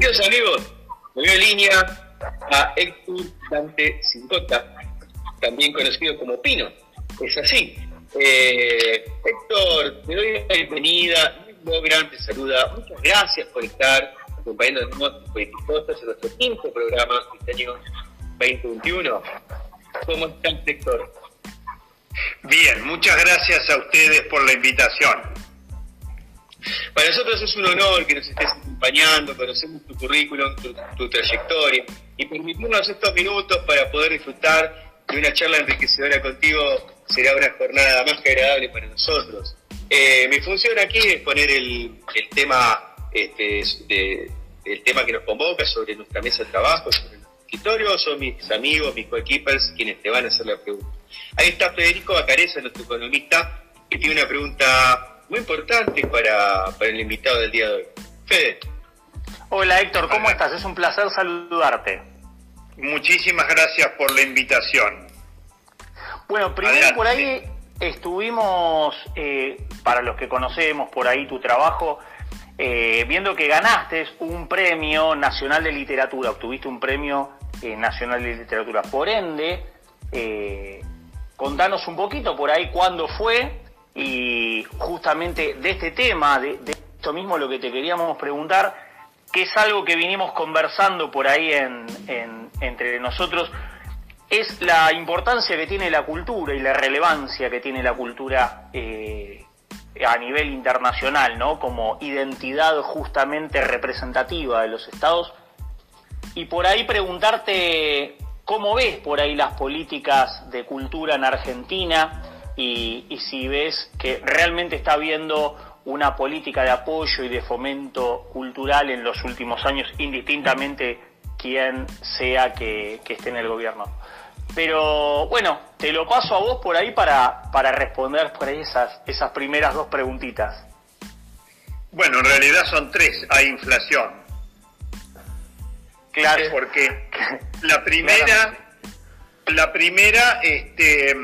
Queridos amigos, me veo en línea a Héctor Dante Cincota, también conocido como Pino. Es así. Eh, Héctor, te doy la bienvenida. Gran te saluda. Muchas gracias por estar acompañándonos en nuestro quinto programa este año 2021. ¿Cómo estás, Héctor? Bien, muchas gracias a ustedes por la invitación. Para nosotros es un honor que nos estés acompañando, conocemos tu currículum, tu, trayectoria y permitirnos estos minutos para poder disfrutar de una charla enriquecedora contigo será una jornada más que agradable para nosotros. Eh, mi función aquí es poner el, tema este, el tema que nos convoca sobre nuestra mesa de trabajo, sobre el escritorio, son mis amigos, mis coequippers, quienes te van a hacer la pregunta. Ahí está Federico Bacareza, nuestro economista, que tiene una pregunta muy importante para, el invitado del día de hoy. Fede. Hola Héctor, ¿cómo estás? Es un placer saludarte. Muchísimas gracias por la invitación. Bueno, primero por ahí estuvimos, eh, para los que conocemos por ahí tu trabajo, eh, viendo que ganaste un premio nacional de literatura, obtuviste un premio eh, nacional de literatura. Por ende, contanos un poquito por ahí cuándo fue y justamente de este tema, de, esto mismo lo que te queríamos preguntar, que es algo que vinimos conversando por ahí en, entre nosotros, es la importancia que tiene la cultura y la relevancia que tiene la cultura eh, a nivel internacional, ¿no? Como identidad justamente representativa de los estados. Y por ahí preguntarte cómo ves por ahí las políticas de cultura en Argentina, y, si ves que realmente está habiendo una política de apoyo y de fomento cultural en los últimos años, indistintamente quien sea que, esté en el gobierno. Pero bueno, te lo paso a vos por ahí para, para responder por ahí esas, esas primeras dos preguntitas. Bueno, en realidad son tres, hay inflación. Claro. Porque la primera, la primera, este,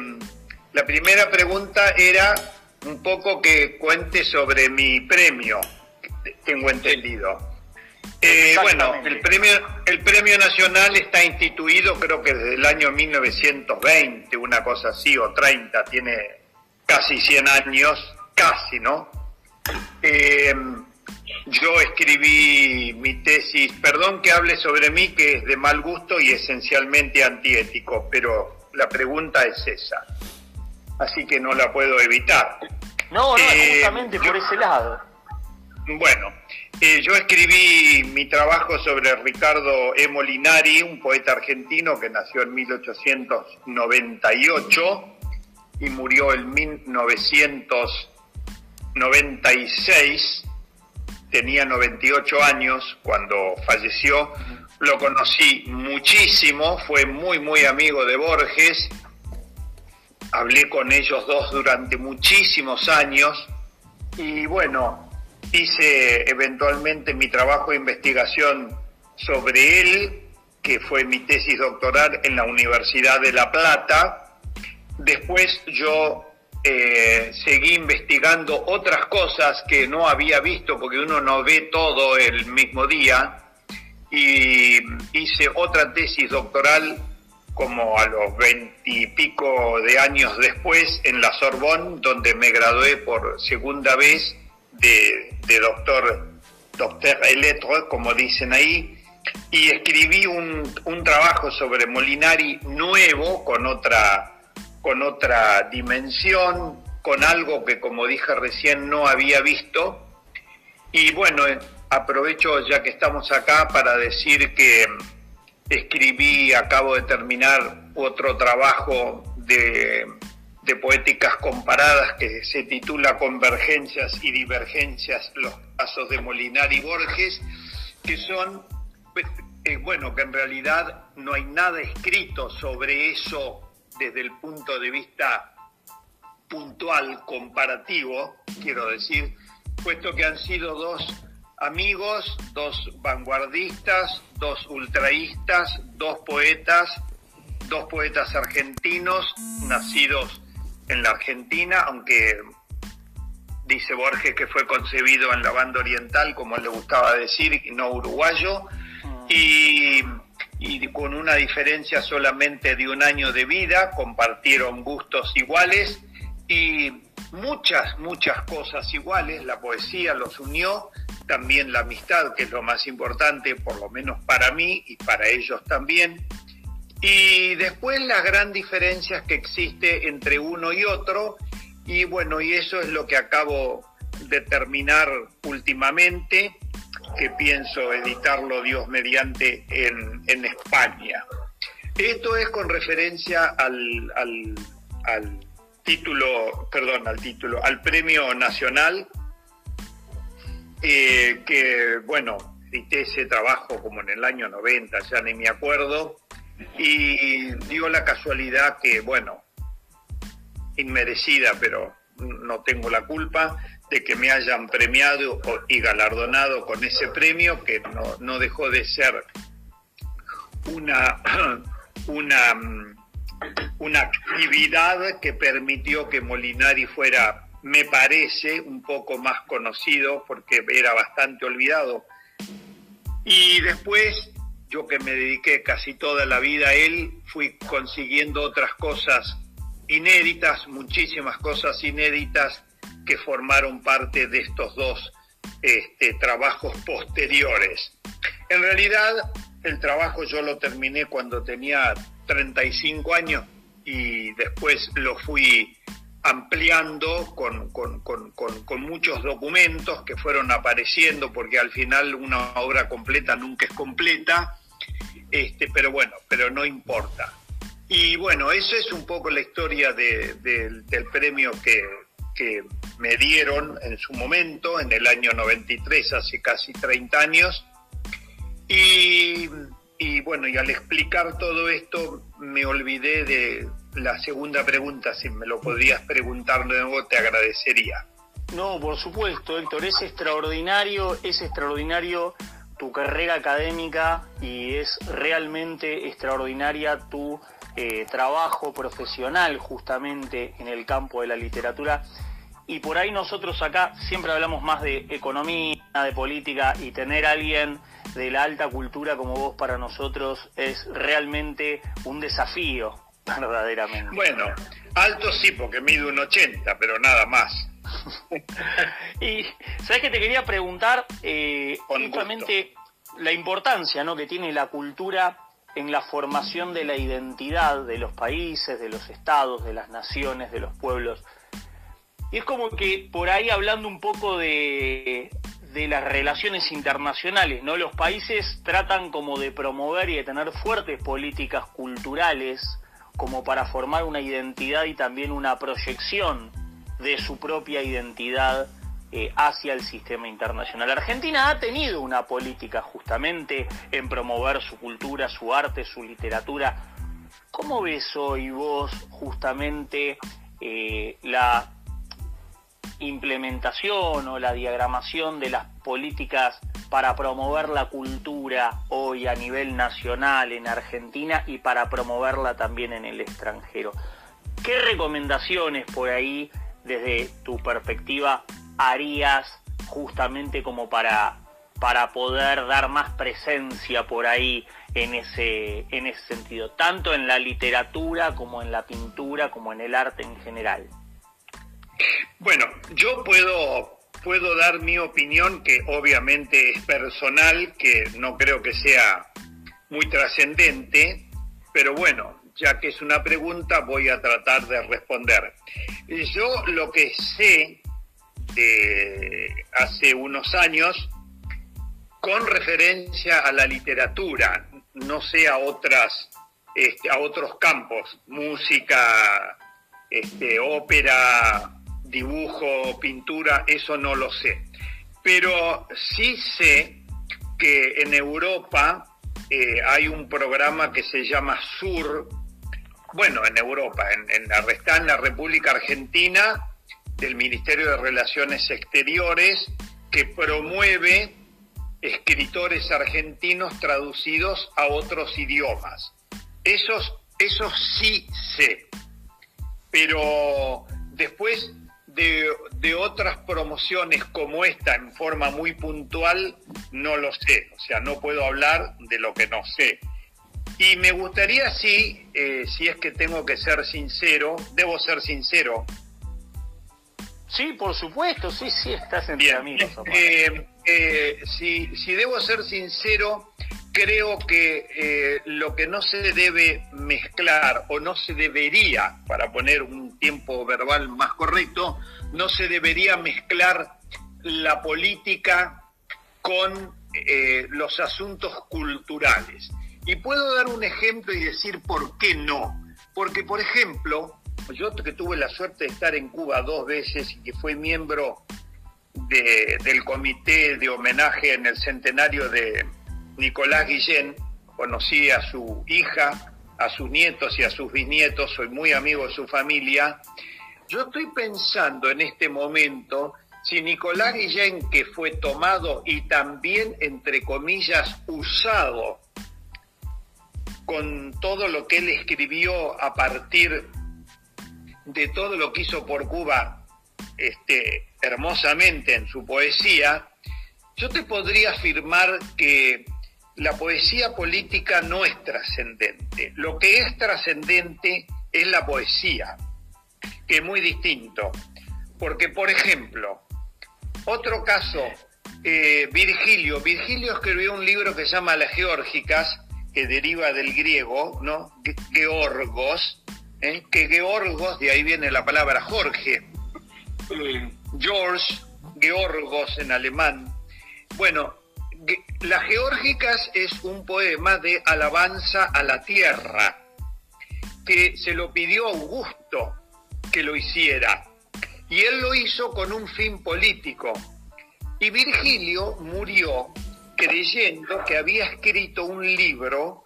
la primera pregunta era un poco que cuente sobre mi premio, tengo entendido. Eh, bueno, el premio, el premio nacional está instituido creo que desde el año 1920, una cosa así, o 30, tiene casi 100 años, casi, ¿no? Eh, yo escribí mi tesis, perdón que hable sobre mí, que es de mal gusto y esencialmente antiético, pero la pregunta es esa así que no la puedo evitar. No, no, eh, justamente por ese lado. Bueno, eh, yo escribí mi trabajo sobre Ricardo E. Molinari, un poeta argentino que nació en 1898 y murió en 1996. Tenía 98 años cuando falleció. Lo conocí muchísimo, fue muy, muy amigo de Borges hablé con ellos dos durante muchísimos años y bueno, hice eventualmente mi trabajo de investigación sobre él, que fue mi tesis doctoral en la Universidad de La Plata. Después yo eh, seguí investigando otras cosas que no había visto porque uno no ve todo el mismo día y hice otra tesis doctoral como a los veintipico de años después en la Sorbonne, donde me gradué por segunda vez de, doctor, doctor electro, como dicen ahí, y escribí un, un, trabajo sobre Molinari nuevo, con otra, con otra dimensión, con algo que, como dije recién, no había visto. Y bueno, aprovecho ya que estamos acá para decir que escribí, acabo de terminar otro trabajo de, poéticas comparadas que se titula Convergencias y Divergencias, los casos de Molinar y Borges, que son, eh, bueno, que en realidad no hay nada escrito sobre eso desde el punto de vista puntual, comparativo, quiero decir, puesto que han sido dos amigos, dos vanguardistas, dos ultraístas, dos poetas, dos poetas argentinos nacidos en la Argentina, aunque dice Borges que fue concebido en la banda oriental, como le gustaba decir, no uruguayo, mm. y, y con una diferencia solamente de un año de vida, compartieron gustos iguales y muchas, muchas cosas iguales, la poesía los unió, también la amistad, que es lo más importante, por lo menos para mí y para ellos también. Y después las gran diferencias que existe entre uno y otro, y bueno, y eso es lo que acabo de terminar últimamente, que pienso editarlo Dios mediante en, en España. Esto es con referencia al, al, al título, perdón, al título, al premio nacional, eh, que bueno, edité ese trabajo como en el año 90, ya ni me acuerdo, y dio la casualidad que, bueno, inmerecida, pero no tengo la culpa de que me hayan premiado y galardonado con ese premio que no, no dejó de ser una, una, una actividad que permitió que Molinari fuera, me parece, un poco más conocido porque era bastante olvidado. Y después, yo que me dediqué casi toda la vida a él, fui consiguiendo otras cosas inéditas, muchísimas cosas inéditas que formaron parte de estos dos este, trabajos posteriores. En realidad, el trabajo yo lo terminé cuando tenía 35 años y después lo fui ampliando con, con, con, con, muchos documentos que fueron apareciendo, porque al final una obra completa nunca es completa, este, pero bueno, pero no importa. Y bueno, eso es un poco la historia del premio que, que, me dieron en su momento, en el año 93, hace casi 30 años. Y, y bueno, y al explicar todo esto me olvidé de la segunda pregunta, si me lo podrías preguntar de nuevo, te agradecería. No, por supuesto, Héctor, es extraordinario, es extraordinario tu carrera académica y es realmente extraordinaria tu eh, trabajo profesional justamente en el campo de la literatura. Y por ahí nosotros acá siempre hablamos más de economía, de política y tener a alguien de la alta cultura como vos para nosotros es realmente un desafío, verdaderamente. Bueno, alto sí, porque mide un 80, pero nada más. y sabes que te quería preguntar eh, justamente la importancia ¿no? que tiene la cultura en la formación de la identidad de los países, de los estados, de las naciones, de los pueblos. Y es como que por ahí hablando un poco de, de las relaciones internacionales, ¿no? Los países tratan como de promover y de tener fuertes políticas culturales como para formar una identidad y también una proyección de su propia identidad eh, hacia el sistema internacional. Argentina ha tenido una política justamente en promover su cultura, su arte, su literatura. ¿Cómo ves hoy vos justamente eh, la implementación o la diagramación de las políticas para promover la cultura hoy a nivel nacional en Argentina y para promoverla también en el extranjero? ¿Qué recomendaciones por ahí desde tu perspectiva harías justamente como para, para poder dar más presencia por ahí en ese, en ese sentido, tanto en la literatura como en la pintura, como en el arte en general? Bueno, yo puedo, puedo dar mi opinión, que obviamente es personal, que no creo que sea muy trascendente, pero bueno, ya que es una pregunta, voy a tratar de responder. Yo lo que sé de hace unos años con referencia a la literatura, no sé a otras este, a otros campos, música, este, ópera, dibujo, pintura, eso no lo sé. Pero sí sé que en Europa eh, hay un programa que se llama SUR, bueno, en Europa, en, en, está en la República Argentina, del Ministerio de Relaciones Exteriores que promueve escritores argentinos traducidos a otros idiomas. Esos, esos sí sé. Pero después de, otras promociones como esta en forma muy puntual, no lo sé. O sea, no puedo hablar de lo que no sé. Y me gustaría, sí, eh, si es que tengo que ser sincero, debo ser sincero. Sí, por supuesto, sí, sí, estás entre amigos. Eh, eh, si, si debo ser sincero, creo que eh, lo que no se debe mezclar o no se debería, para poner un tiempo verbal más correcto, no se debería mezclar la política con eh, los asuntos culturales. Y puedo dar un ejemplo y decir por qué no. Porque, por ejemplo, yo que tuve la suerte de estar en Cuba dos veces y que fui miembro del comité de homenaje en el centenario de, Nicolás Guillén, conocí a su hija, a sus nietos y a sus bisnietos, soy muy amigo de su familia. Yo estoy pensando en este momento si Nicolás Guillén, que fue tomado y también, entre comillas, usado con todo lo que él escribió a partir de todo lo que hizo por Cuba este, hermosamente en su poesía, yo te podría afirmar que la poesía política no es trascendente. Lo que es trascendente es la poesía, que es muy distinto. Porque, por ejemplo, otro caso, eh, Virgilio. Virgilio escribió un libro que se llama Las Geórgicas, que deriva del griego, ¿no? Georgos, ¿eh? que Georgos, de ahí viene la palabra Jorge. George, Georgos en alemán. Bueno, las Geórgicas es un poema de alabanza a la tierra, que se lo pidió Augusto que lo hiciera, y él lo hizo con un fin político. Y Virgilio murió creyendo que había escrito un libro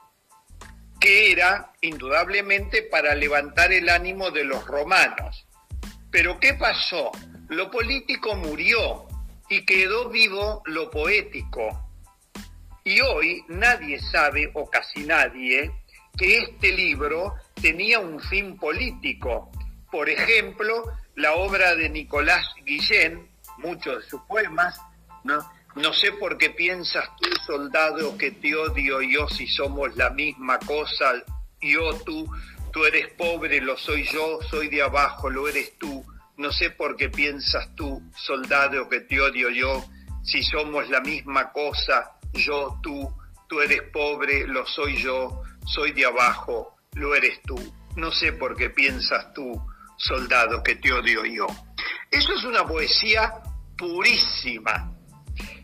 que era indudablemente para levantar el ánimo de los romanos. Pero ¿qué pasó? Lo político murió y quedó vivo lo poético. Y hoy nadie sabe, o casi nadie, que este libro tenía un fin político. Por ejemplo, la obra de Nicolás Guillén, muchos de sus poemas, ¿no? No sé por qué piensas tú, soldado, que te odio yo si somos la misma cosa, yo tú, tú eres pobre, lo soy yo, soy de abajo, lo eres tú. No sé por qué piensas tú, soldado, que te odio yo, si somos la misma cosa, yo, tú, tú eres pobre, lo soy yo, soy de abajo, lo eres tú. No sé por qué piensas tú, soldado, que te odio yo. Eso es una poesía purísima.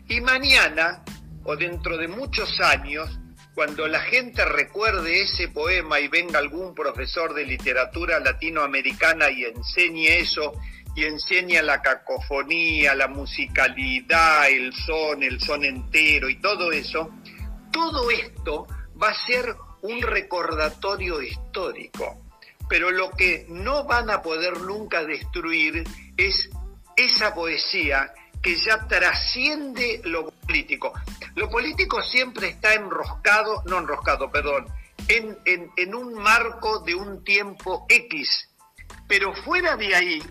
Y mañana, o dentro de muchos años, cuando la gente recuerde ese poema y venga algún profesor de literatura latinoamericana y enseñe eso, y enseña la cacofonía, la musicalidad, el son, el son entero y todo eso, todo esto va a ser un recordatorio histórico. Pero lo que no van a poder nunca destruir es esa poesía que ya trasciende lo político. Lo político siempre está enroscado, no enroscado, perdón, en, un marco de un tiempo X. Pero fuera de ahí,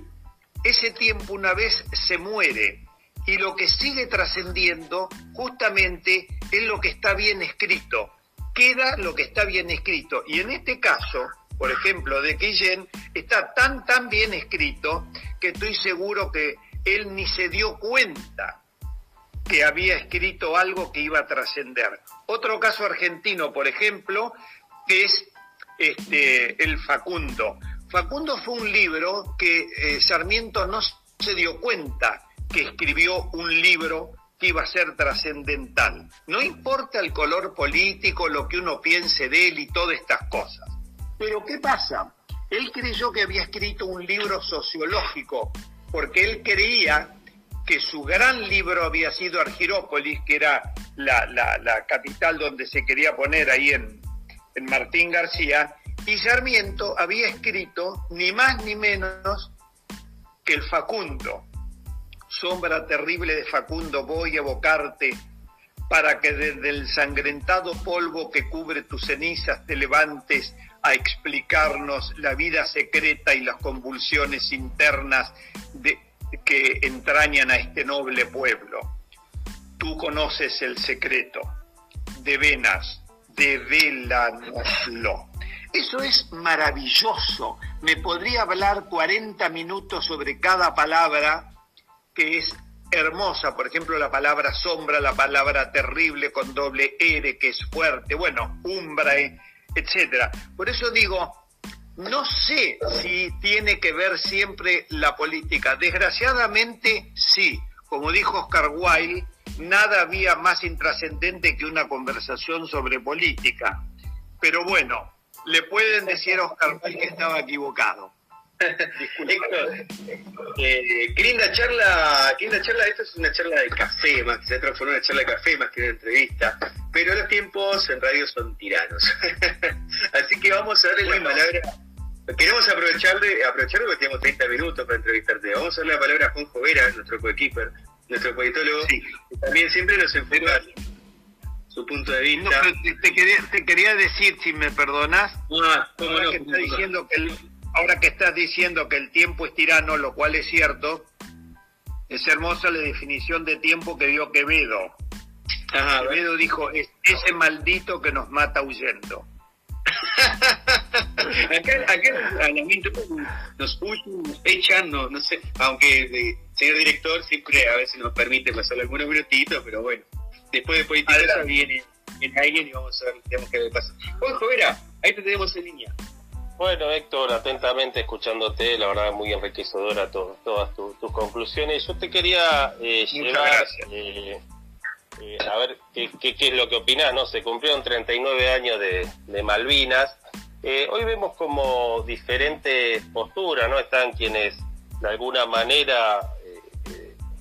ese tiempo una vez se muere y lo que sigue trascendiendo justamente es lo que está bien escrito. Queda lo que está bien escrito. Y en este caso, por ejemplo, de Guillén, está tan, tan bien escrito que estoy seguro que él ni se dio cuenta que había escrito algo que iba a trascender. Otro caso argentino, por ejemplo, es este, el Facundo. Facundo fue un libro que eh, Sarmiento no se dio cuenta que escribió un libro que iba a ser trascendental. No importa el color político, lo que uno piense de él y todas estas cosas. Pero ¿qué pasa? Él creyó que había escrito un libro sociológico, porque él creía que su gran libro había sido Argirópolis, que era la, capital donde se quería poner ahí en, en Martín García, y Sarmiento había escrito ni más ni menos que el Facundo. Sombra terrible de Facundo, voy a evocarte para que desde el sangrentado polvo que cubre tus cenizas te levantes a explicarnos la vida secreta y las convulsiones internas de, que entrañan a este noble pueblo. Tú conoces el secreto, de venas, devélanoslo. Eso es maravilloso. Me podría hablar 40 minutos sobre cada palabra que es hermosa, por ejemplo, la palabra sombra, la palabra terrible con doble R, que es fuerte, bueno, umbrae, etcétera. Por eso digo, no sé si tiene que ver siempre la política. Desgraciadamente, sí. Como dijo Oscar Wilde, nada había más intrascendente que una conversación sobre política. Pero bueno, le pueden decir a Oscar Wilde que estaba equivocado. Héctor, eh, qué linda charla, qué linda charla, esta es una charla de café, más que se transformó en una charla de café más que una entrevista, pero los tiempos en radio son tiranos. Así que vamos a darle la palabra, queremos aprovecharle, aprovechar porque tenemos 30 minutos para entrevistarte, vamos a darle la palabra a Juan Vera, nuestro coequiper, nuestro politólogo, que también siempre nos enfoca su punto de vista. te, quería, te, quería, decir, si me perdonas, ah, no, que está diciendo que el ahora que estás diciendo que el tiempo es tirano, lo cual es cierto, es hermosa la definición de tiempo que dio Quevedo. Quevedo dijo, es ese maldito que nos mata huyendo. acá, acá nos huyen, nos echan, no, no sé, aunque el señor director siempre a veces nos permite pasar algunos minutitos, pero bueno, después de política viene, viene alguien y vamos a ver qué pasa. Juanjo, Vera, ahí te tenemos en línea. Bueno, Héctor, atentamente escuchándote, la verdad muy enriquecedora todas tus conclusiones. Yo te quería eh, llevar eh, eh, a ver qué, es lo que opinás, ¿no? Se cumplieron 39 años de, Malvinas. Hoy vemos como diferentes posturas, ¿no? Están quienes de alguna manera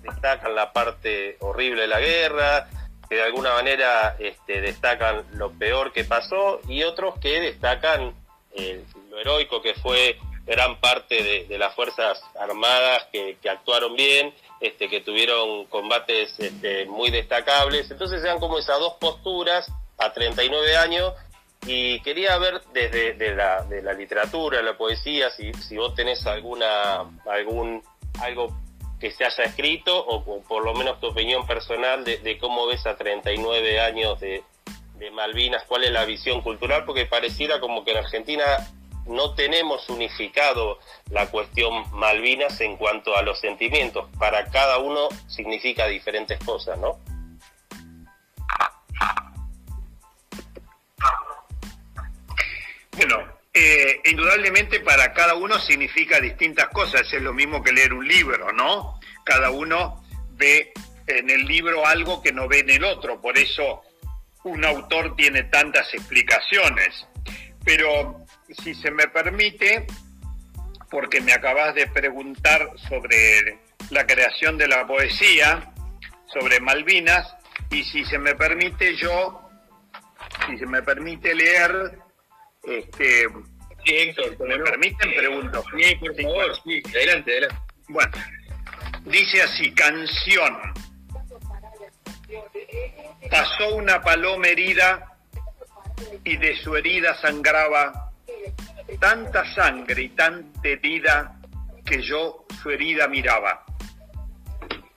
destacan la parte horrible de la guerra, que de alguna manera este, destacan lo peor que pasó y otros que destacan lo heroico que fue gran parte de, las Fuerzas Armadas que, actuaron bien, este, que tuvieron combates este, muy destacables. Entonces sean como esas dos posturas a 39 años y quería ver desde de la, de la literatura, la poesía, si, si vos tenés alguna, algún, algo que se haya escrito o, por lo menos tu opinión personal de, cómo ves a 39 años de Malvinas, cuál es la visión cultural, porque pareciera como que en Argentina no tenemos unificado la cuestión Malvinas en cuanto a los sentimientos. Para cada uno significa diferentes cosas, ¿no? Bueno, eh, indudablemente para cada uno significa distintas cosas. Es lo mismo que leer un libro, ¿no? Cada uno ve en el libro algo que no ve en el otro. Por eso un autor tiene tantas explicaciones. Pero si se me permite, porque me acabas de preguntar sobre la creación de la poesía, sobre Malvinas, y si se me permite yo, si se me permite leer, este, sí, Héctor, ¿me permiten? Pregunto. Sí, por favor, sí, adelante, adelante. Bueno, dice así, canción. Pasó una paloma herida y de su herida sangraba tanta sangre y tanta herida que yo su herida miraba.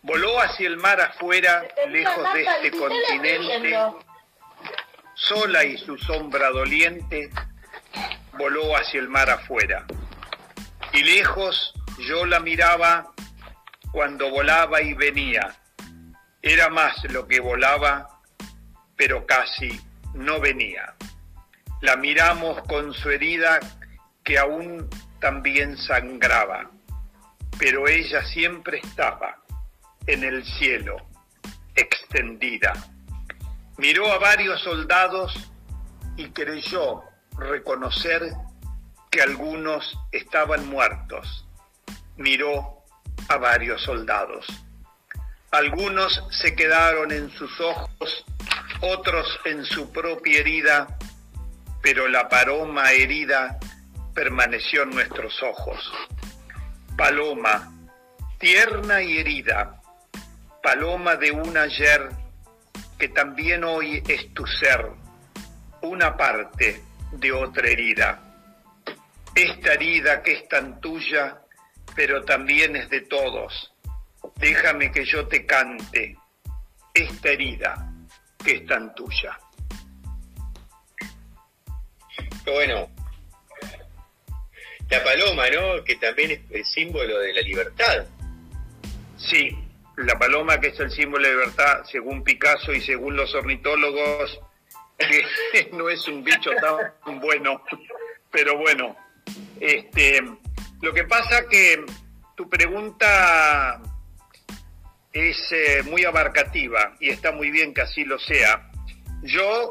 Voló hacia el mar afuera, lejos de este continente, sola y su sombra doliente, voló hacia el mar afuera. Y lejos yo la miraba cuando volaba y venía. Era más lo que volaba, pero casi no venía. La miramos con su herida que aún también sangraba, pero ella siempre estaba en el cielo, extendida. Miró a varios soldados y creyó reconocer que algunos estaban muertos. Miró a varios soldados. Algunos se quedaron en sus ojos, otros en su propia herida, pero la paloma herida permaneció en nuestros ojos. Paloma, tierna y herida, paloma de un ayer que también hoy es tu ser, una parte de otra herida. Esta herida que es tan tuya, pero también es de todos, déjame que yo te cante esta herida que es tan tuya. Bueno, la paloma, ¿no? Que también es el símbolo de la libertad. Sí, la paloma que es el símbolo de libertad, según Picasso y según los ornitólogos, que no es un bicho tan bueno, pero bueno, este, lo que pasa que tu pregunta es eh, muy abarcativa y está muy bien que así lo sea. Yo,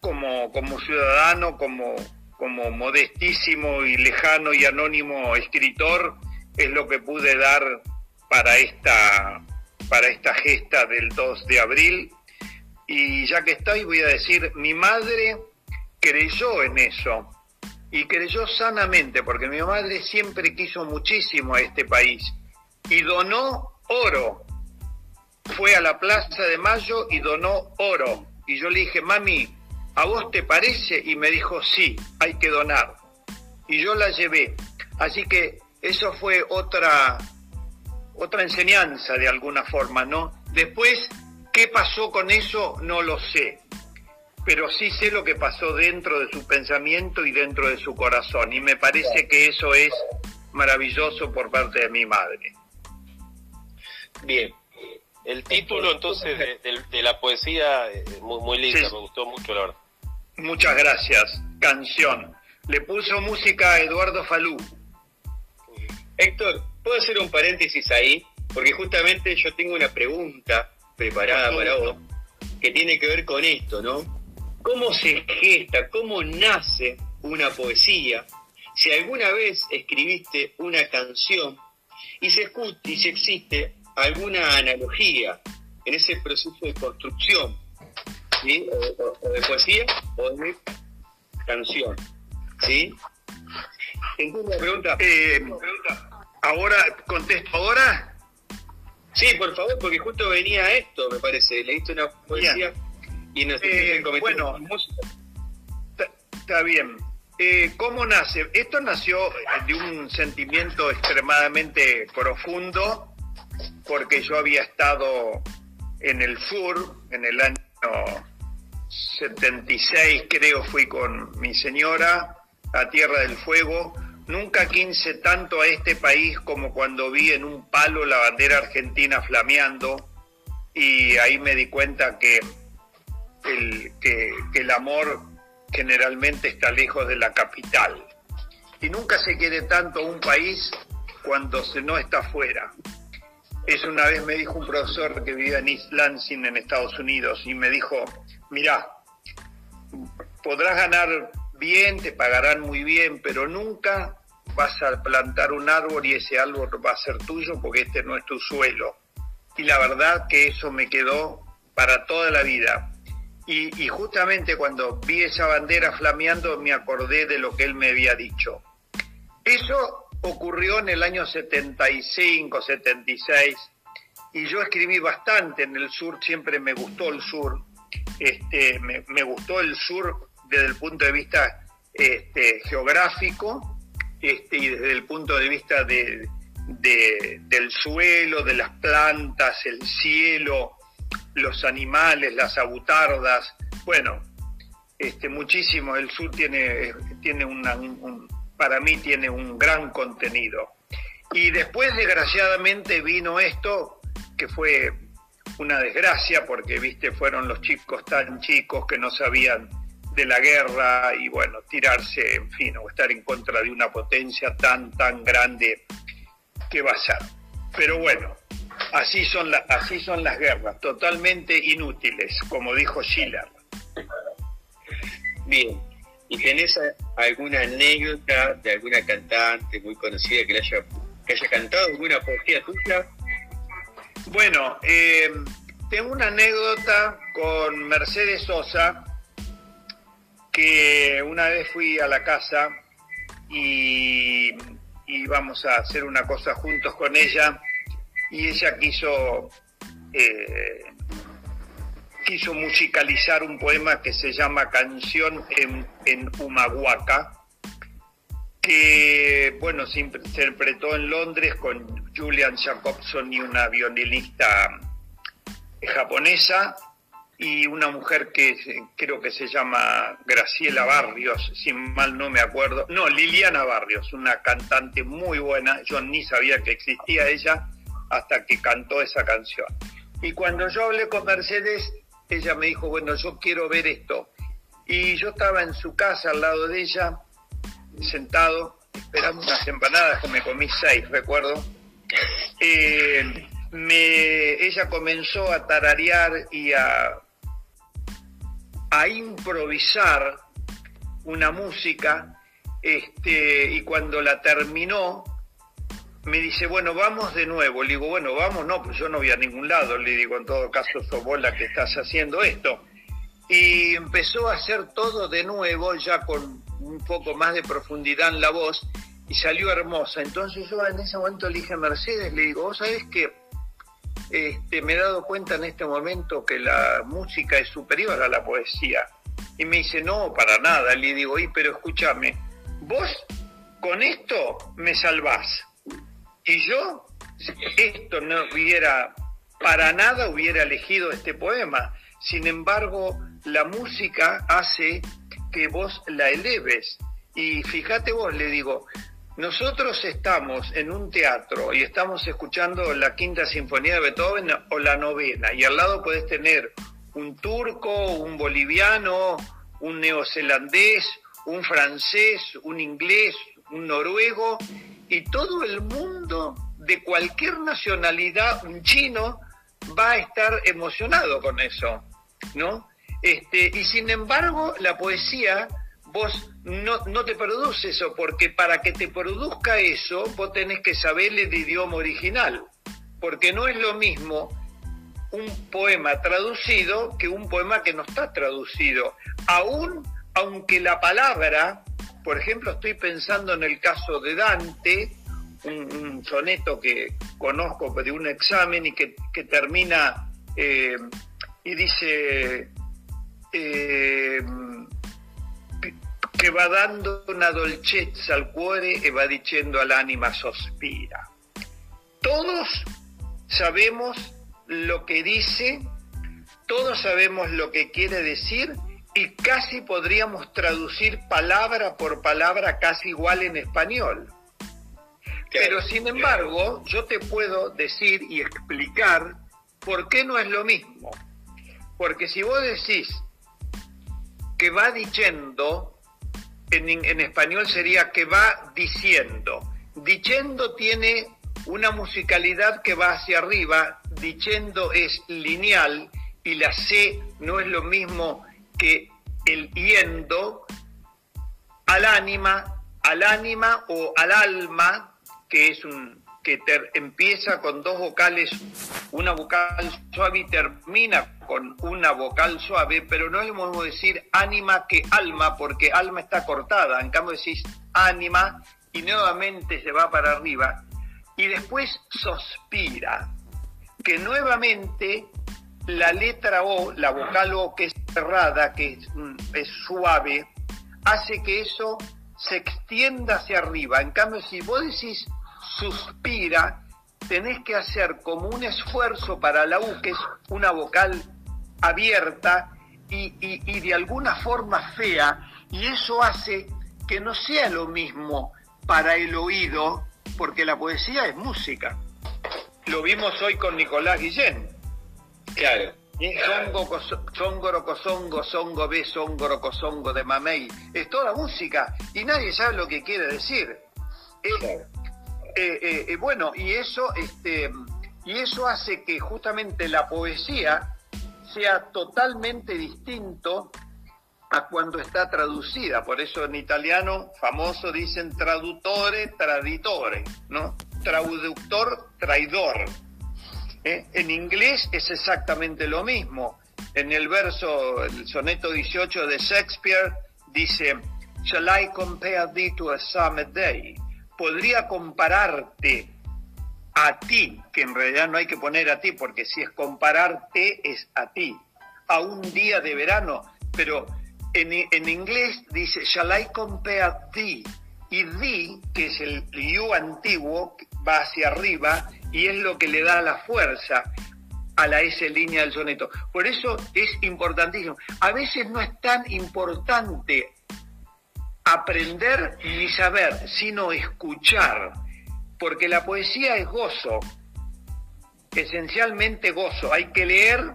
como, como ciudadano, como, como modestísimo y lejano y anónimo escritor, es lo que pude dar para esta, para esta gesta del 2 de abril. Y ya que estoy, voy a decir, mi madre creyó en eso y creyó sanamente, porque mi madre siempre quiso muchísimo a este país y donó oro. Fue a la Plaza de Mayo y donó oro. Y yo le dije, mami, ¿a vos te parece? Y me dijo, sí, hay que donar. Y yo la llevé. Así que eso fue otra, otra enseñanza de alguna forma, ¿no? Después, ¿qué pasó con eso? No lo sé. Pero sí sé lo que pasó dentro de su pensamiento y dentro de su corazón. Y me parece que eso es maravilloso por parte de mi madre. Bien, el título entonces de, la poesía, es eh, muy, muy linda, me gustó mucho la verdad. Muchas gracias. Canción. Le puso música a Eduardo Falú. Héctor, ¿puedo hacer un paréntesis ahí? Porque justamente yo tengo una pregunta preparada para vos que tiene que ver con esto, ¿no? ¿Cómo se gesta, cómo nace una poesía? Si alguna vez escribiste una canción y se, y si existe alguna analogía en ese proceso de construcción ¿sí? o, de poesía o de canción. ¿sí? la pregunta? Eh, ¿Ahora contesto ahora? Sí, por favor, porque justo venía esto, me parece. Leíste una poesía y nos eh, Bueno, está bien. Eh, ¿Cómo nace? Esto nació de un sentimiento extremadamente profundo, porque yo había estado en el sur, en el año 76 creo fui con mi señora a Tierra del Fuego. Nunca quince tanto a este país como cuando vi en un palo la bandera argentina flameando y ahí me di cuenta que el, que, el amor generalmente está lejos de la capital. Y nunca se quiere tanto un país cuando se no está fuera. Eso una vez me dijo un profesor que vivía en East Lansing, en Estados Unidos, y me dijo, mirá, podrás ganar te pagarán muy bien, pero nunca vas a plantar un árbol y ese árbol va a ser tuyo porque este no es tu suelo. Y la verdad que eso me quedó para toda la vida. Y, y, justamente cuando vi esa bandera flameando me acordé de lo que él me había dicho. Eso ocurrió en el año 75, 76, y yo escribí bastante en el sur, siempre me gustó el sur, este, me, gustó el sur desde el punto de vista este, geográfico este, y desde el punto de vista de, del suelo, de las plantas, el cielo, los animales, las abutardas. Bueno, este, muchísimo. El sur tiene, tiene un, para mí tiene un gran contenido. Y después, desgraciadamente, vino esto que fue una desgracia porque, viste, fueron los chicos tan chicos que no sabían de la guerra y, bueno, tirarse, en fin, o estar en contra de una potencia tan, tan grande que va a ser. Pero bueno, así son, así son las guerras, totalmente inútiles, como dijo Schiller. Bien, ¿y tenés alguna anécdota de alguna cantante muy conocida que, haya, que haya cantado alguna poesía tuya? Bueno, eh, tengo una anécdota con Mercedes Sosa, que una vez fui a la casa y íbamos a hacer una cosa juntos con ella y ella quiso eh, quiso musicalizar un poema que se llama Canción en, en Humahuaca que, bueno, se interpretó en Londres con Julian Jacobson y una violinista japonesa y una mujer que creo que se llama Graciela Barrios, si mal no me acuerdo, no, Liliana Barrios, una cantante muy buena, yo ni sabía que existía ella hasta que cantó esa canción. Y cuando yo hablé con Mercedes, ella me dijo, bueno, yo quiero ver esto. Y yo estaba en su casa al lado de ella, sentado, esperando unas empanadas que me comí seis, recuerdo. Eh, me, ella comenzó a tararear y a, a improvisar una música, este, y cuando la terminó, me dice, bueno, vamos de nuevo. Le digo, bueno, vamos, no, pues yo no voy a ningún lado. Le digo, en todo caso, sos vos la que estás haciendo esto. Y empezó a hacer todo de nuevo, ya con un poco más de profundidad en la voz, y salió hermosa. Entonces yo en ese momento le dije a Mercedes, le digo, vos sabés que este, me he dado cuenta en este momento que la música es superior a la poesía. Y me dice, no, para nada. Le digo, y pero escúchame, vos con esto me salvás y yo, esto no hubiera, para nada hubiera elegido este poema. Sin embargo, la música hace que vos la eleves. Y fíjate vos, le digo, nosotros estamos en un teatro y estamos escuchando la quinta sinfonía de Beethoven o la novena, y al lado puedes tener un turco, un boliviano, un neozelandés, un francés, un inglés, un noruego, y todo el mundo de cualquier nacionalidad, un chino, va a estar emocionado con eso, ¿no? Este, y sin embargo, la poesía, vos no, no te produce eso, porque para que te produzca eso, vos tenés que saber el idioma original, porque no es lo mismo un poema traducido que un poema que no está traducido, aún aunque la palabra por ejemplo, estoy pensando en el caso de Dante, un, soneto que conozco de un examen y que, termina eh, y dice eh, que va dando una dolcezza al cuore e va diciendo al ánima sospira. Todos sabemos lo que dice, todos sabemos lo que quiere decir y casi podríamos traducir palabra por palabra casi igual en español. Pero sin embargo, yo te puedo decir y explicar por qué no es lo mismo. Porque si vos decís que va diciendo, en, español sería que va diciendo. Diciendo tiene una musicalidad que va hacia arriba, diciendo es lineal y la C no es lo mismo que el yendo al ánima, al ánima o al alma, que es un que empieza con dos vocales, una vocal suave y termina con una vocal suave, pero no le podemos decir ánima que alma, porque alma está cortada, en cambio decís ánima y nuevamente se va para arriba, y después sospira, que nuevamente la letra O, la vocal O que es cerrada, que es, suave, hace que eso se extienda hacia arriba. En cambio, si vos decís suspira, tenés que hacer como un esfuerzo para la U, que es una vocal abierta y, y, de alguna forma fea, y eso hace que no sea lo mismo para el oído, porque la poesía es música. Lo vimos hoy con Nicolás Guillén. Claro. Songo, songo, cosongo, songo, be, songo, de mamey. Es toda música y nadie sabe lo que quiere decir. Eh, eh, eh, bueno, y eso, este, y eso hace que justamente la poesía sea totalmente distinto a cuando está traducida. Por eso en italiano famoso dicen traduttore, traditore, ¿no? Traductor, traidor. ¿eh? En inglés es exactamente lo mismo. En el verso, el soneto 18 de Shakespeare, dice, Shall I compare thee to a summer day? Podría compararte a ti, que en realidad no hay que poner a ti, porque si es compararte es a ti, a un día de verano, pero en, en inglés dice, Shall I compare thee? y Di, que es el Yu antiguo, va hacia arriba y es lo que le da la fuerza a la S línea del soneto. Por eso es importantísimo. A veces no es tan importante aprender ni saber, sino escuchar, porque la poesía es gozo, esencialmente gozo. Hay que leer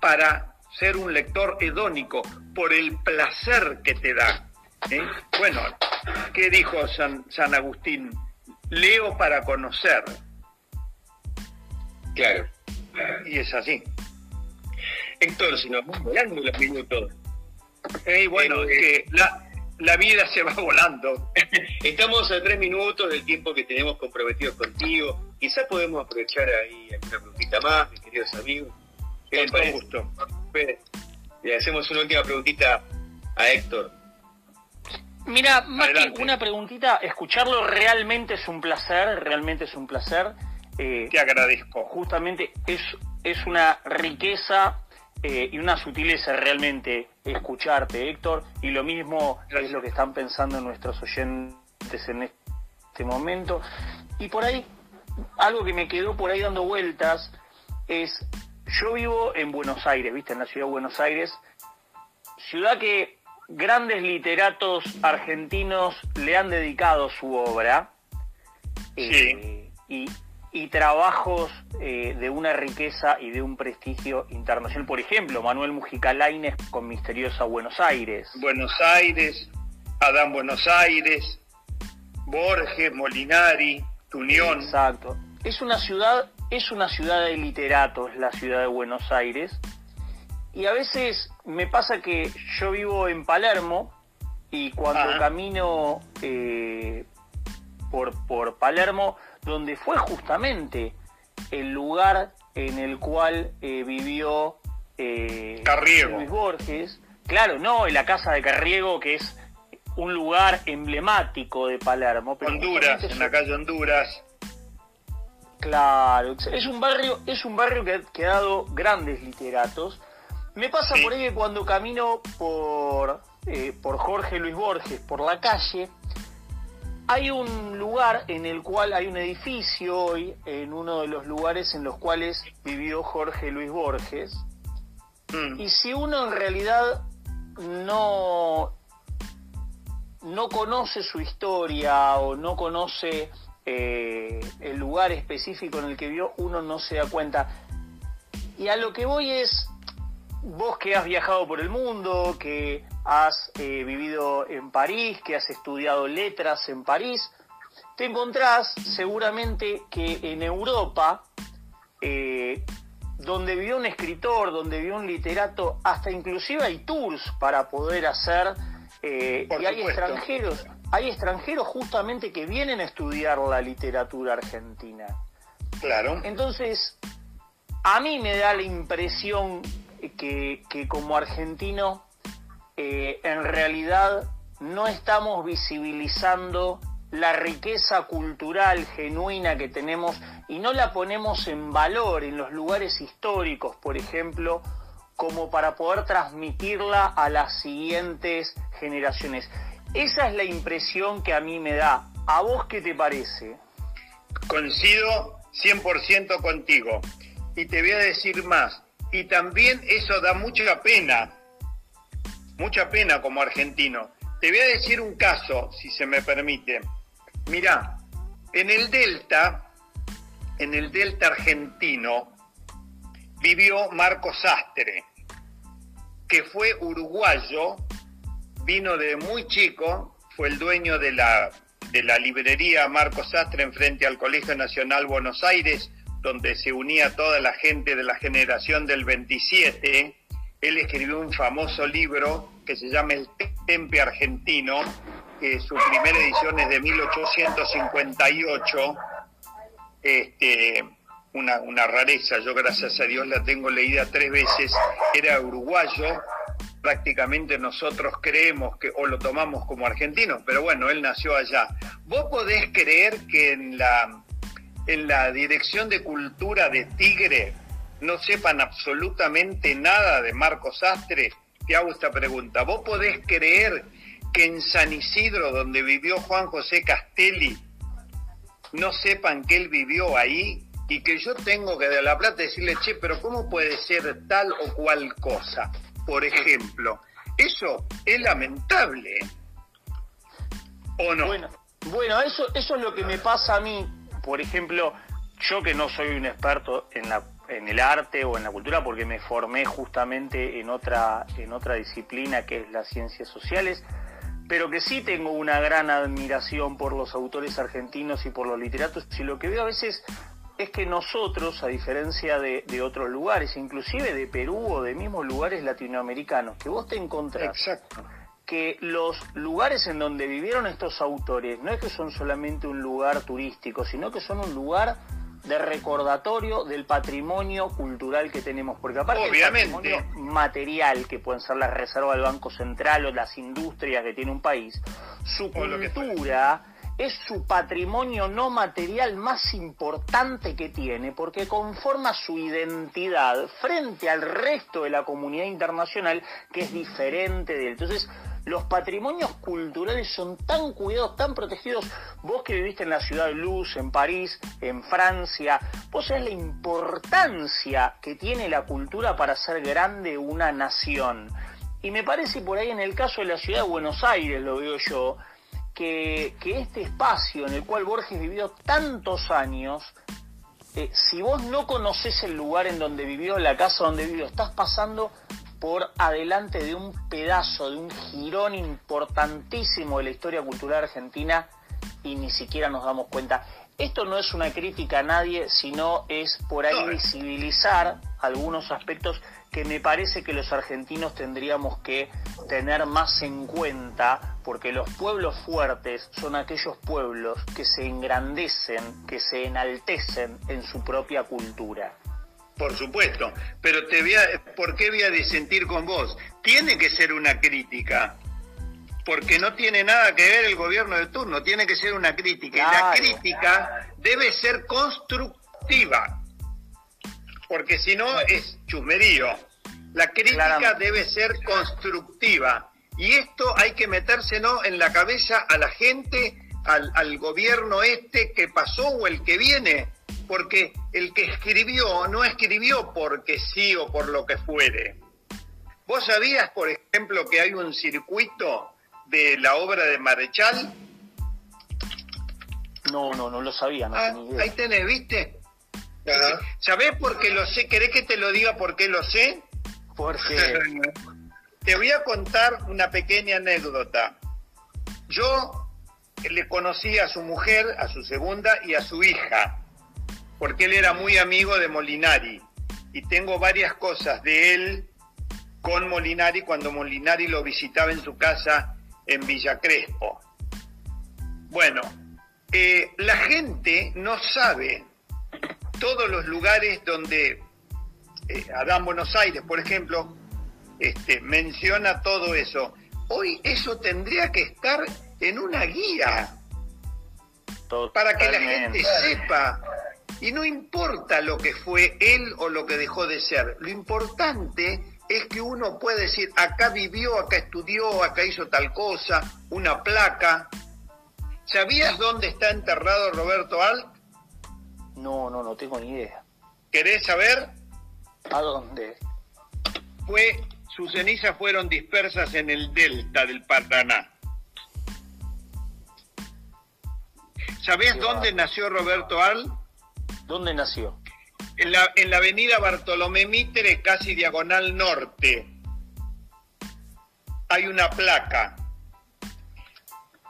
para ser un lector hedónico, por el placer que te da. ¿eh? Bueno, ¿qué dijo San, San Agustín? Leo para conocer. Claro. Y es así. Héctor, si nos vamos volando los minutos. Bueno, que la, la vida se va volando. Estamos a tres minutos del tiempo que tenemos comprometidos contigo. Quizás podemos aprovechar ahí alguna preguntita más, mis queridos amigos. Con todo gusto. Le hacemos una última preguntita a Héctor. Mira, más que una preguntita, escucharlo realmente es un placer, realmente es un placer. Eh, Te agradezco. Justamente es, es una riqueza eh, y una sutileza realmente escucharte, Héctor, y lo mismo es lo que están pensando nuestros oyentes en este momento. Y por ahí, algo que me quedó por ahí dando vueltas es, yo vivo en Buenos Aires, viste, en la ciudad de Buenos Aires, ciudad que grandes literatos argentinos le han dedicado su obra. Eh, y, y trabajos eh, de una riqueza y de un prestigio internacional. Por ejemplo, Manuel Mujica Lainez con Misteriosa Buenos Aires. Buenos Aires, Adán Buenos Aires, Borges, Molinari, Tunión. Exacto. Es una ciudad, es una ciudad de literatos, la ciudad de Buenos Aires. Y a veces me pasa que yo vivo en Palermo y cuando camino eh, por, por Palermo donde fue justamente el lugar en el cual eh, vivió eh, Luis Borges. Claro, no en la casa de Carriego, que es un lugar emblemático de Palermo. Honduras, en la calle Honduras. Claro, es un barrio, es un barrio que ha dado grandes literatos. Me pasa por ahí que cuando camino por, eh, por Jorge Luis Borges, por la calle, hay un lugar en el cual hay un edificio hoy, en uno de los lugares en los cuales vivió Jorge Luis Borges. Mm. Y si uno en realidad no, no conoce su historia o no conoce eh, el lugar específico en el que vivió, uno no se da cuenta. Y a lo que voy es, vos que has viajado por el mundo, que has eh, vivido en París, que has estudiado letras en París, te encontrás seguramente que en Europa, eh, donde vivió un escritor, donde vivió un literato, hasta inclusive hay tours para poder hacer, eh, y hay extranjeros, hay extranjeros justamente que vienen a estudiar la literatura argentina. Claro. Entonces, a mí me da la impresión que, que como argentino eh, en realidad no estamos visibilizando la riqueza cultural genuina que tenemos y no la ponemos en valor en los lugares históricos, por ejemplo, como para poder transmitirla a las siguientes generaciones. Esa es la impresión que a mí me da. ¿A vos qué te parece? Coincido 100% contigo. Y te voy a decir más. Y también eso da mucha pena mucha pena como argentino. Te voy a decir un caso, si se me permite. Mirá, en el Delta, en el Delta argentino, vivió Marco Sastre, que fue uruguayo, vino de muy chico, fue el dueño de la, de la librería Marco Sastre enfrente al Colegio Nacional Buenos Aires, donde se unía toda la gente de la generación del 27 él escribió un famoso libro que se llama El Tempe Argentino, que su primera edición es de 1858. Este, una, una rareza, yo gracias a Dios la tengo leída tres veces, era uruguayo, prácticamente nosotros creemos que o lo tomamos como argentino, pero bueno, él nació allá. ¿Vos podés creer que en la, en la Dirección de Cultura de Tigre no sepan absolutamente nada de Marcos Sastre? Te hago esta pregunta. ¿Vos podés creer que en San Isidro, donde vivió Juan José Castelli, no sepan que él vivió ahí y que yo tengo que de la plata decirle, che, pero ¿cómo puede ser tal o cual cosa? Por ejemplo, eso es lamentable. ¿O no? Bueno, bueno eso, eso es lo que me pasa a mí. Por ejemplo, yo que no soy un experto en la en el arte o en la cultura porque me formé justamente en otra en otra disciplina que es las ciencias sociales pero que sí tengo una gran admiración por los autores argentinos y por los literatos y lo que veo a veces es que nosotros, a diferencia de, otros lugares, inclusive de Perú o de mismos lugares latinoamericanos, que vos te encontrás que los lugares en donde vivieron estos autores no es que son solamente un lugar turístico, sino que son un lugar de recordatorio del patrimonio cultural que tenemos, porque aparte del patrimonio material, que pueden ser las reservas del Banco Central o las industrias que tiene un país, su cultura es su patrimonio no material más importante que tiene porque conforma su identidad frente al resto de la comunidad internacional que es diferente de él. Entonces, los patrimonios culturales son tan cuidados, tan protegidos. Vos que viviste en la ciudad de Luz, en París, en Francia, vos sabés la importancia que tiene la cultura para hacer grande una nación. Y me parece por ahí en el caso de la ciudad de Buenos Aires, lo veo yo, que, este espacio en el cual Borges vivió tantos años, eh, si vos no conoces el lugar en donde vivió, la casa donde vivió, estás pasando por adelante de un pedazo, de un jirón importantísimo de la historia cultural argentina y ni siquiera nos damos cuenta. Esto no es una crítica a nadie, sino es por ahí visibilizar algunos aspectos que me parece que los argentinos tendríamos que tener más en cuenta, porque los pueblos fuertes son aquellos pueblos que se engrandecen, que se enaltecen en su propia cultura. Por supuesto, pero te voy a, ¿por qué voy a disentir con vos? Tiene que ser una crítica, porque no tiene nada que ver el gobierno de turno, tiene que ser una crítica. y la crítica debe ser constructiva porque si no es chusmerío. La crítica debe ser constructiva. Y esto hay que metérselo en la cabeza a la gente, al, al gobierno este que pasó o el que viene. Porque el que escribió no escribió porque sí o por lo que fuere. ¿Vos sabías, por ejemplo, que hay un circuito de la obra de Marechal? No, no, no lo sabía, no ah, Ahí tenés, ¿viste? ¿Sabés por qué lo sé? ¿Querés que te lo diga por qué lo sé? Porque... te voy a contar una pequeña anécdota. Yo le conocí a su mujer, a su segunda y a su hija, porque él era muy amigo de Molinari. Y tengo varias cosas de él con Molinari cuando Molinari lo visitaba en su casa en Villa Crespo. Bueno, eh, la gente no sabe todos los lugares donde eh, Adán Buenos Aires, por ejemplo, este, menciona todo eso. Hoy eso tendría que estar en una guía para que la gente sepa. Y no importa lo que fue él o lo que dejó de ser, lo importante es que uno puede decir, acá vivió, acá estudió, acá hizo tal cosa, una placa. ¿Sabías dónde está enterrado Roberto Alt? No, no, no tengo ni idea. ¿Querés saber? ¿A dónde? Fue, sus cenizas fueron dispersas en el delta del Paraná. ¿Sabés dónde nació Roberto Al? ¿Dónde nació? En la, en la avenida Bartolomé Mitre, casi diagonal norte. Hay una placa.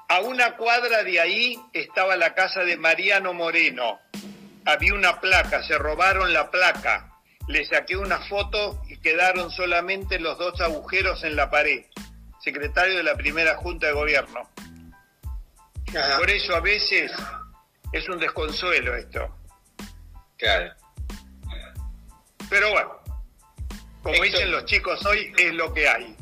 A una cuadra de ahí estaba la casa de Mariano Moreno, había una placa, se robaron la placa. Le saqué una foto y quedaron solamente los dos agujeros en la pared. Secretario de la primera Junta de Gobierno. Por eso a veces es un desconsuelo esto. Claro. Pero bueno, como dicen los chicos hoy, es lo que hay.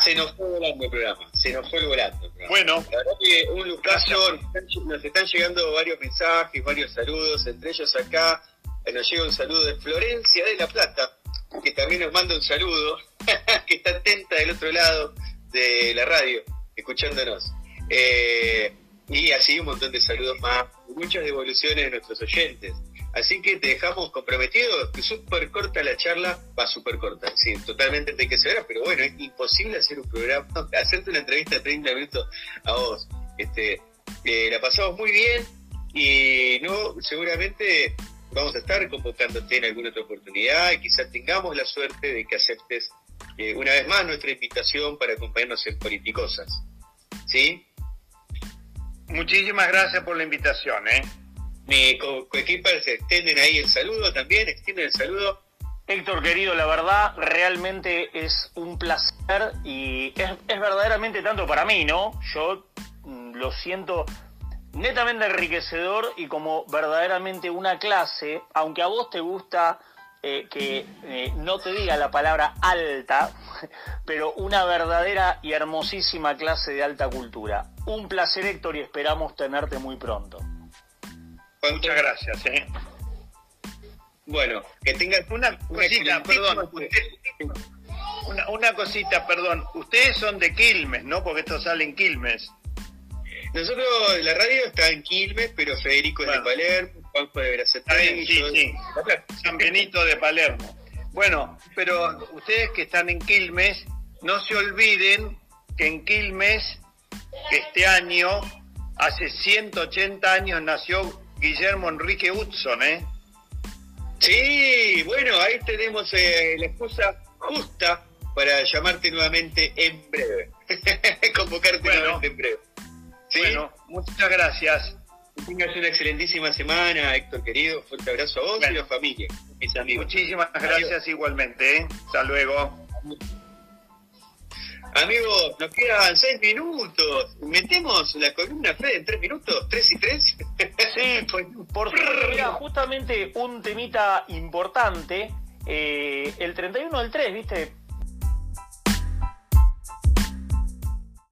Se nos fue volando el programa, se nos fue volando. Bueno, la verdad que un lucaso, nos están llegando varios mensajes, varios saludos, entre ellos acá eh, nos llega un saludo de Florencia de La Plata, que también nos manda un saludo, que está atenta del otro lado de la radio escuchándonos. Eh, y así un montón de saludos más, muchas devoluciones de nuestros oyentes. Así que te dejamos comprometido, súper corta la charla, va súper corta, sí, totalmente enriquecedora, pero bueno, es imposible hacer un programa, hacerte una entrevista de 30 minutos a vos. Este, eh, la pasamos muy bien y no, seguramente vamos a estar convocándote en alguna otra oportunidad y quizás tengamos la suerte de que aceptes eh, una vez más nuestra invitación para acompañarnos en Politicosas. ¿Sí? Muchísimas gracias por la invitación, ¿eh? Mi coequipa se extienden ahí el saludo también, extienden el saludo. Héctor, querido, la verdad realmente es un placer y es, es verdaderamente tanto para mí, ¿no? Yo mm, lo siento netamente enriquecedor y como verdaderamente una clase, aunque a vos te gusta eh, que eh, no te diga la palabra alta, pero una verdadera y hermosísima clase de alta cultura. Un placer, Héctor, y esperamos tenerte muy pronto. Muchas gracias. ¿eh? Bueno, que tengas una cosita, perdón. una, una cosita, perdón. Ustedes son de Quilmes, ¿no? Porque esto sale en Quilmes. Nosotros, la radio está en Quilmes, pero Federico es de Palermo, Sí, sí. San Benito de Palermo. Bueno, pero ustedes que están en Quilmes, no se olviden que en Quilmes, este año, hace 180 años nació Guillermo Enrique Hudson, ¿eh? Sí, bueno, ahí tenemos eh, la excusa justa para llamarte nuevamente en breve. Convocarte nuevamente en breve. Bueno, muchas gracias. Que tengas una excelentísima semana, Héctor querido. Fuerte abrazo a vos y a la familia, mis amigos. Muchísimas gracias igualmente. ¿eh? Hasta luego. Amigos, nos quedan seis minutos. ¿Metemos la columna Fred en tres minutos? ¿Tres y tres? Sí, por favor, justamente un temita importante. Eh, el 31 del 3, ¿viste?